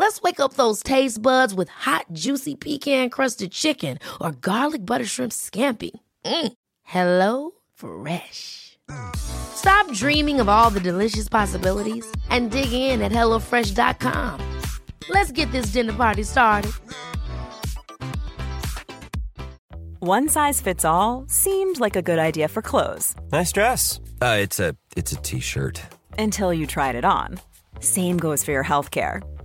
Let's wake up those taste buds with hot, juicy pecan crusted chicken or garlic butter shrimp scampi. Mm. Hello Fresh. Stop dreaming of all the delicious possibilities and dig in at HelloFresh.com. Let's get this dinner party started. One size fits all seemed like a good idea for clothes Nice dress. Uh, it's a it's a t-shirt. until you tried it on. Same goes for your healthcare.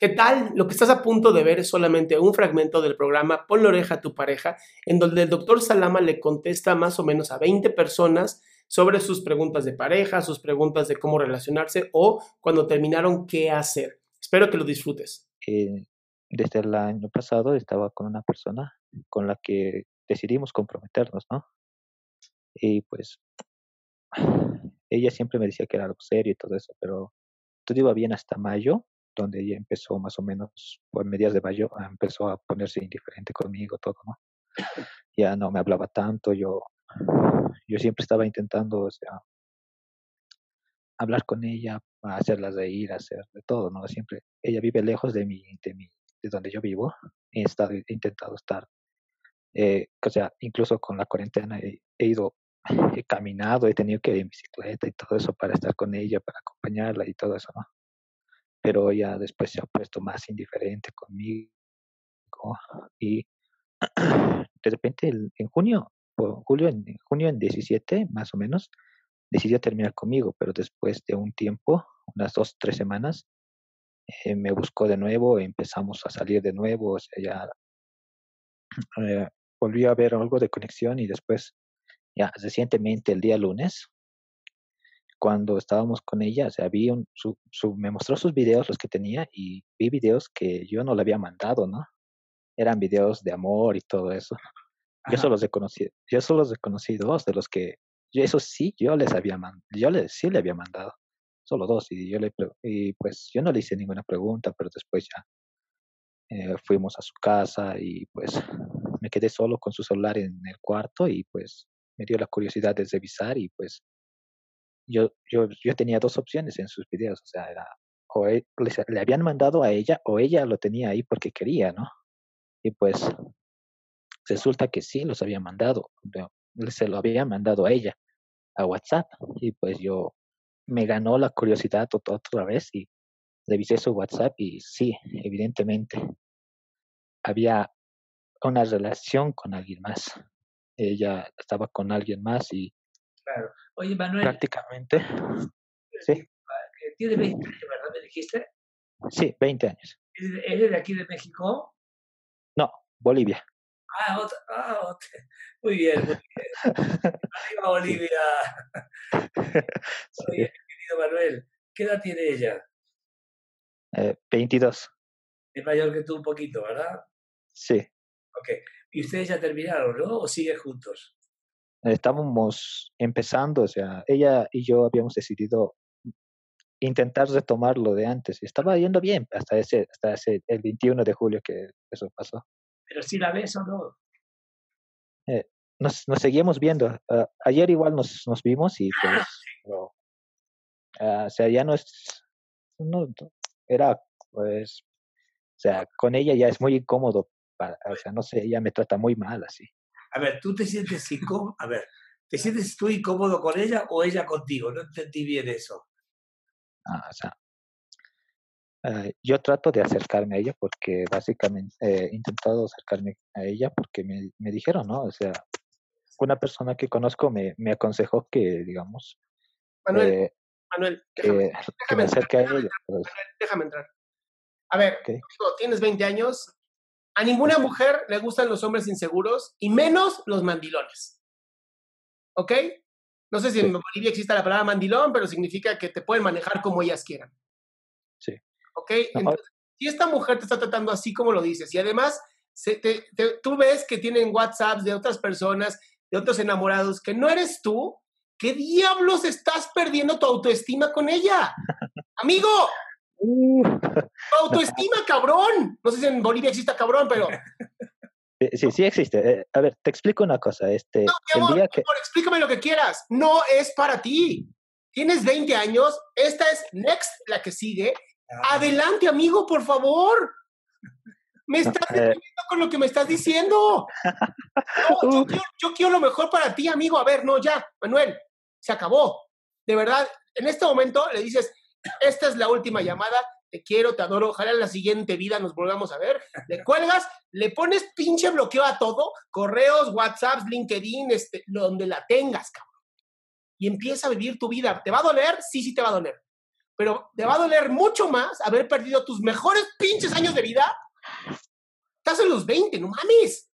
¿Qué tal? Lo que estás a punto de ver es solamente un fragmento del programa Pon la oreja a tu pareja, en donde el doctor Salama le contesta más o menos a 20 personas sobre sus preguntas de pareja, sus preguntas de cómo relacionarse o cuando terminaron qué hacer. Espero que lo disfrutes. Eh, desde el año pasado estaba con una persona con la que decidimos comprometernos, ¿no? Y pues ella siempre me decía que era algo serio y todo eso, pero todo iba bien hasta mayo, donde ella empezó más o menos por medias de mayo, ah, empezó a ponerse indiferente conmigo, todo, ¿no? Ya no me hablaba tanto, yo, yo siempre estaba intentando, hablar con ella, hacerla reír, hacer de todo, ¿no? Siempre, ella vive lejos de mí, de mí, de donde yo vivo, he estado, he intentado estar, eh, o sea, incluso con la cuarentena he, he ido, he caminado, he tenido que ir en bicicleta y todo eso para estar con ella, para acompañarla y todo eso, ¿no? Pero ella después se ha puesto más indiferente conmigo y de repente en junio, julio, en en junio en 17 más o menos, decidió terminar conmigo, pero después de un tiempo, unas dos, tres semanas, eh, me buscó de nuevo, empezamos a salir de nuevo, o sea, ya eh, volvió a haber algo de conexión y después, ya recientemente, el día lunes, cuando estábamos con ella, o sea, vi un, su, su- me mostró sus videos, los que tenía, y vi videos que yo no le había mandado, ¿no? Eran videos de amor y todo eso. Yo solo reconocí, yo solo reconocí dos de los que, yo eso sí, yo les había mandado, yo les, sí le había mandado, solo dos, y yo le, y pues yo no le hice ninguna pregunta, pero después ya eh, fuimos a su casa y pues me quedé solo con su celular en el cuarto y pues me dio la curiosidad de revisar y pues yo, yo, yo tenía dos opciones en sus videos, o sea, era o e- les- le habían mandado a ella o ella lo tenía ahí porque quería, ¿no? Y pues resulta que sí los había mandado, se lo había mandado a ella, a WhatsApp, y pues yo me ganó la curiosidad ot- otra vez y revisé su WhatsApp y sí, evidentemente había una relación con alguien más. Ella estaba con alguien más y Claro. Oye, Manuel, prácticamente, sí, eh, tiene 20 años, ¿verdad? ¿Me dijiste? sí, 20 años. ¿Eres de aquí de México? No, Bolivia. Ah, otra, ah, otra. Muy bien, muy bien. Arriba Bolivia. Sí, Oye, querido Manuel, ¿qué edad tiene ella? eh, 22, Es mayor que tú un poquito, ¿verdad? sí. Ok. ¿Y ustedes ya terminaron, no? ¿O siguen juntos? Estábamos empezando, o sea, ella y yo habíamos decidido intentar retomar lo de antes. y Estaba yendo bien hasta ese, hasta ese, el 21 de julio que eso pasó. ¿Pero si la ves o no? Nos, nos seguimos viendo. ah, ayer igual nos, nos vimos y pues, ah, o sea, ya no es, no, no, era pues, o sea, con ella ya es muy incómodo, para, o sea, no sé, ella me trata muy mal así. A ver, ¿tú te sientes incómodo? A ver, ¿te sientes tú incómodo con ella o ella contigo? No entendí bien eso. Ah, o sea, ah, yo trato de acercarme a ella porque básicamente eh, he intentado acercarme a ella porque me, me dijeron, ¿no? O sea, una persona que conozco me, me aconsejó que, digamos, Manuel, eh, Manuel, que, déjame, que déjame me entrar, acerque a déjame ellos. pues, Manuel, déjame entrar. A ver, Ok. digo, tienes 20 años. A ninguna mujer le gustan los hombres inseguros y menos los mandilones. ¿Ok? No sé si en Bolivia existe la palabra mandilón, pero significa que te pueden manejar como ellas quieran. Sí. ¿Ok? Entonces, si esta mujer te está tratando así como lo dices, y además se- te- te- tú ves que tienen WhatsApps de otras personas, de otros enamorados, que no eres tú, ¿qué diablos estás perdiendo tu autoestima con ella? Amigo, Uh, tu autoestima, cabrón. No sé si en Bolivia exista cabrón, pero sí, sí existe. Eh, a ver, te explico una cosa. Este, mi el amor, mi que amor, explícame lo que quieras. No es para ti. Tienes 20 años, esta es Next, la que sigue. Ah, Adelante, amigo, por favor. Me No, estás eh. deprimiendo con lo que me estás diciendo. No, yo, quiero, yo quiero lo mejor para ti, amigo. A ver, no, ya, Manuel, se acabó. De verdad, en este momento le dices, esta es la última llamada, te quiero, te adoro, ojalá en la siguiente vida nos volvamos a ver. Le cuelgas, le pones pinche bloqueo a todo, correos, WhatsApps, LinkedIn, este, donde la tengas, cabrón. Y empieza a vivir tu vida. ¿Te va a doler? Sí, sí te va a doler. Pero te va a doler mucho más haber perdido tus mejores pinches años de vida. Estás en los 20, no mames.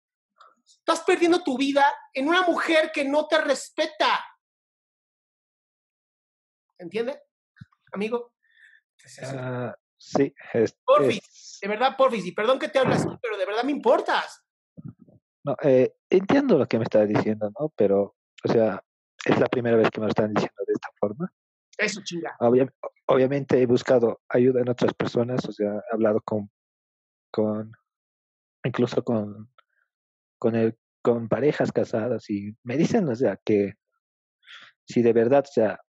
Estás perdiendo tu vida en una mujer que no te respeta. ¿Entiende? Amigo, ah, sí, es- Porfis. es- de verdad, porfis, y perdón que te hable así, pero de verdad me importas. no, eh, entiendo lo que me estás diciendo, ¿no? Pero, o sea, es la primera vez que me lo están diciendo de esta forma. Eso, chinga. Obvia- obviamente he buscado ayuda en otras personas, o sea, he hablado con, con incluso con, con, el, con parejas casadas y me dicen, o sea, que si de verdad, o sea,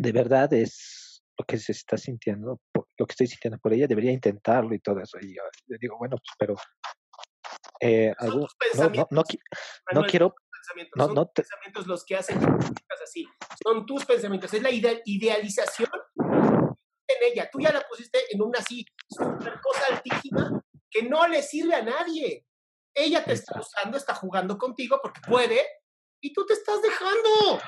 de verdad es lo que se está sintiendo, lo que estoy sintiendo por ella, debería intentarlo y todo eso. Y yo le digo, bueno, pues, pero eh, tus no, no, no, quiero, pensamientos, no, son no te- pensamientos los que hacen así. Son tus pensamientos. Es la ide- idealización en ella. Tú ya la pusiste en una así, super cosa altísima que no le sirve a nadie. Ella te está usando, está jugando contigo porque puede y tú te estás dejando.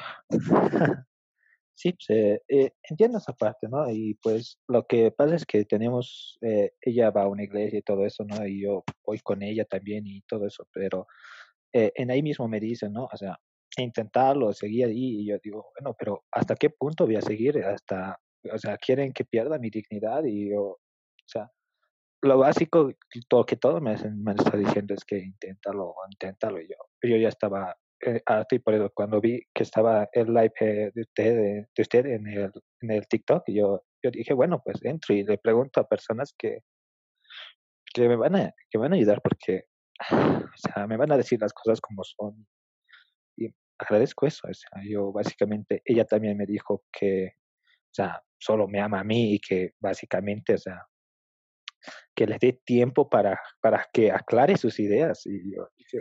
Sí, pues, eh, entiendo esa parte, ¿no? Y pues lo que pasa es que tenemos, eh, ella va a una iglesia y todo eso, ¿no? Y yo voy con ella también y todo eso, pero eh, en ahí mismo me dicen, ¿no? O sea, intentarlo, seguir ahí, y yo digo, bueno, pero ¿hasta qué punto voy a seguir? Hasta, o sea, quieren que pierda mi dignidad y yo, o sea, lo básico, todo que todo me, me está diciendo es que inténtalo, inténtalo, y yo, yo ya estaba eh, por eso cuando vi que estaba el live eh, de usted, de, usted en, el, en el TikTok, yo, yo dije, bueno, pues entro y le pregunto a personas que, que, me van a, que van a ayudar porque, o sea, me van a decir las cosas como son. Y agradezco eso. Yo básicamente, ella también me dijo que, o sea, solo me ama a mí y que básicamente, o sea, que le dé tiempo para, para que aclare sus ideas. Y yo, dije,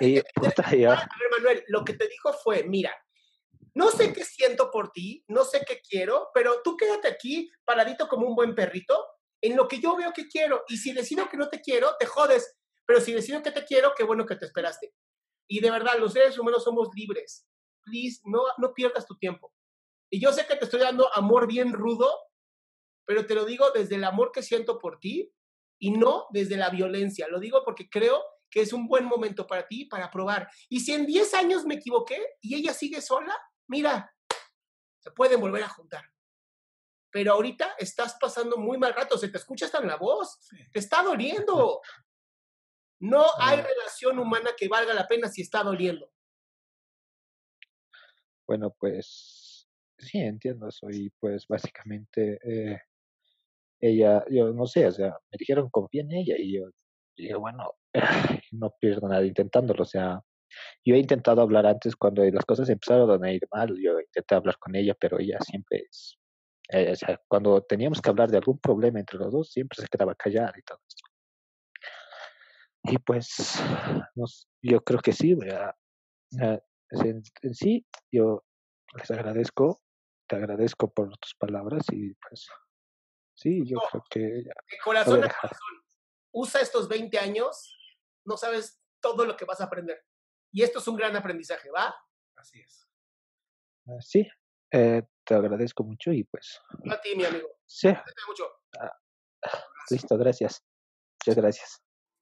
y yo, puta, yo- A ver, Manuel, lo que te dijo fue, mira, no sé qué siento por ti, no sé qué quiero, pero tú quédate aquí paradito como un buen perrito en lo que yo veo que quiero. Y si decido que no te quiero, te jodes. Pero si decido que te quiero, qué bueno que te esperaste. Y de verdad, los seres humanos somos libres. Please, no, no pierdas tu tiempo. Y yo sé que te estoy dando amor bien rudo, pero te lo digo desde el amor que siento por ti y no desde la violencia. Lo digo porque creo que es un buen momento para ti para probar. Y si en 10 años me equivoqué y ella sigue sola, mira, se pueden volver a juntar. Pero ahorita estás pasando muy mal rato, se te escucha hasta en la voz, te está doliendo. No hay relación humana que valga la pena si está doliendo. Bueno, pues sí, entiendo eso. Y pues básicamente eh, ella, yo no sé, o sea, me dijeron confía en ella y yo dije, bueno, no pierdo nada intentándolo. O sea, yo he intentado hablar antes cuando las cosas empezaron a ir mal, yo intenté hablar con ella, pero ella siempre es, eh, o sea, cuando teníamos que hablar de algún problema entre los dos, siempre se quedaba callada y todo eso. Y pues, yo creo que sí, a- a- en, en sí, yo les agradezco, te agradezco por tus palabras y pues, sí, yo No. creo que ya- De corazón a corazón, usa estos 20 años, no sabes todo lo que vas a aprender. Y esto es un gran aprendizaje, ¿va? Así es. ah, sí, Eh, te agradezco mucho y pues, A ti, mi amigo. sí, mucho. listo, gracias. Muchas gracias.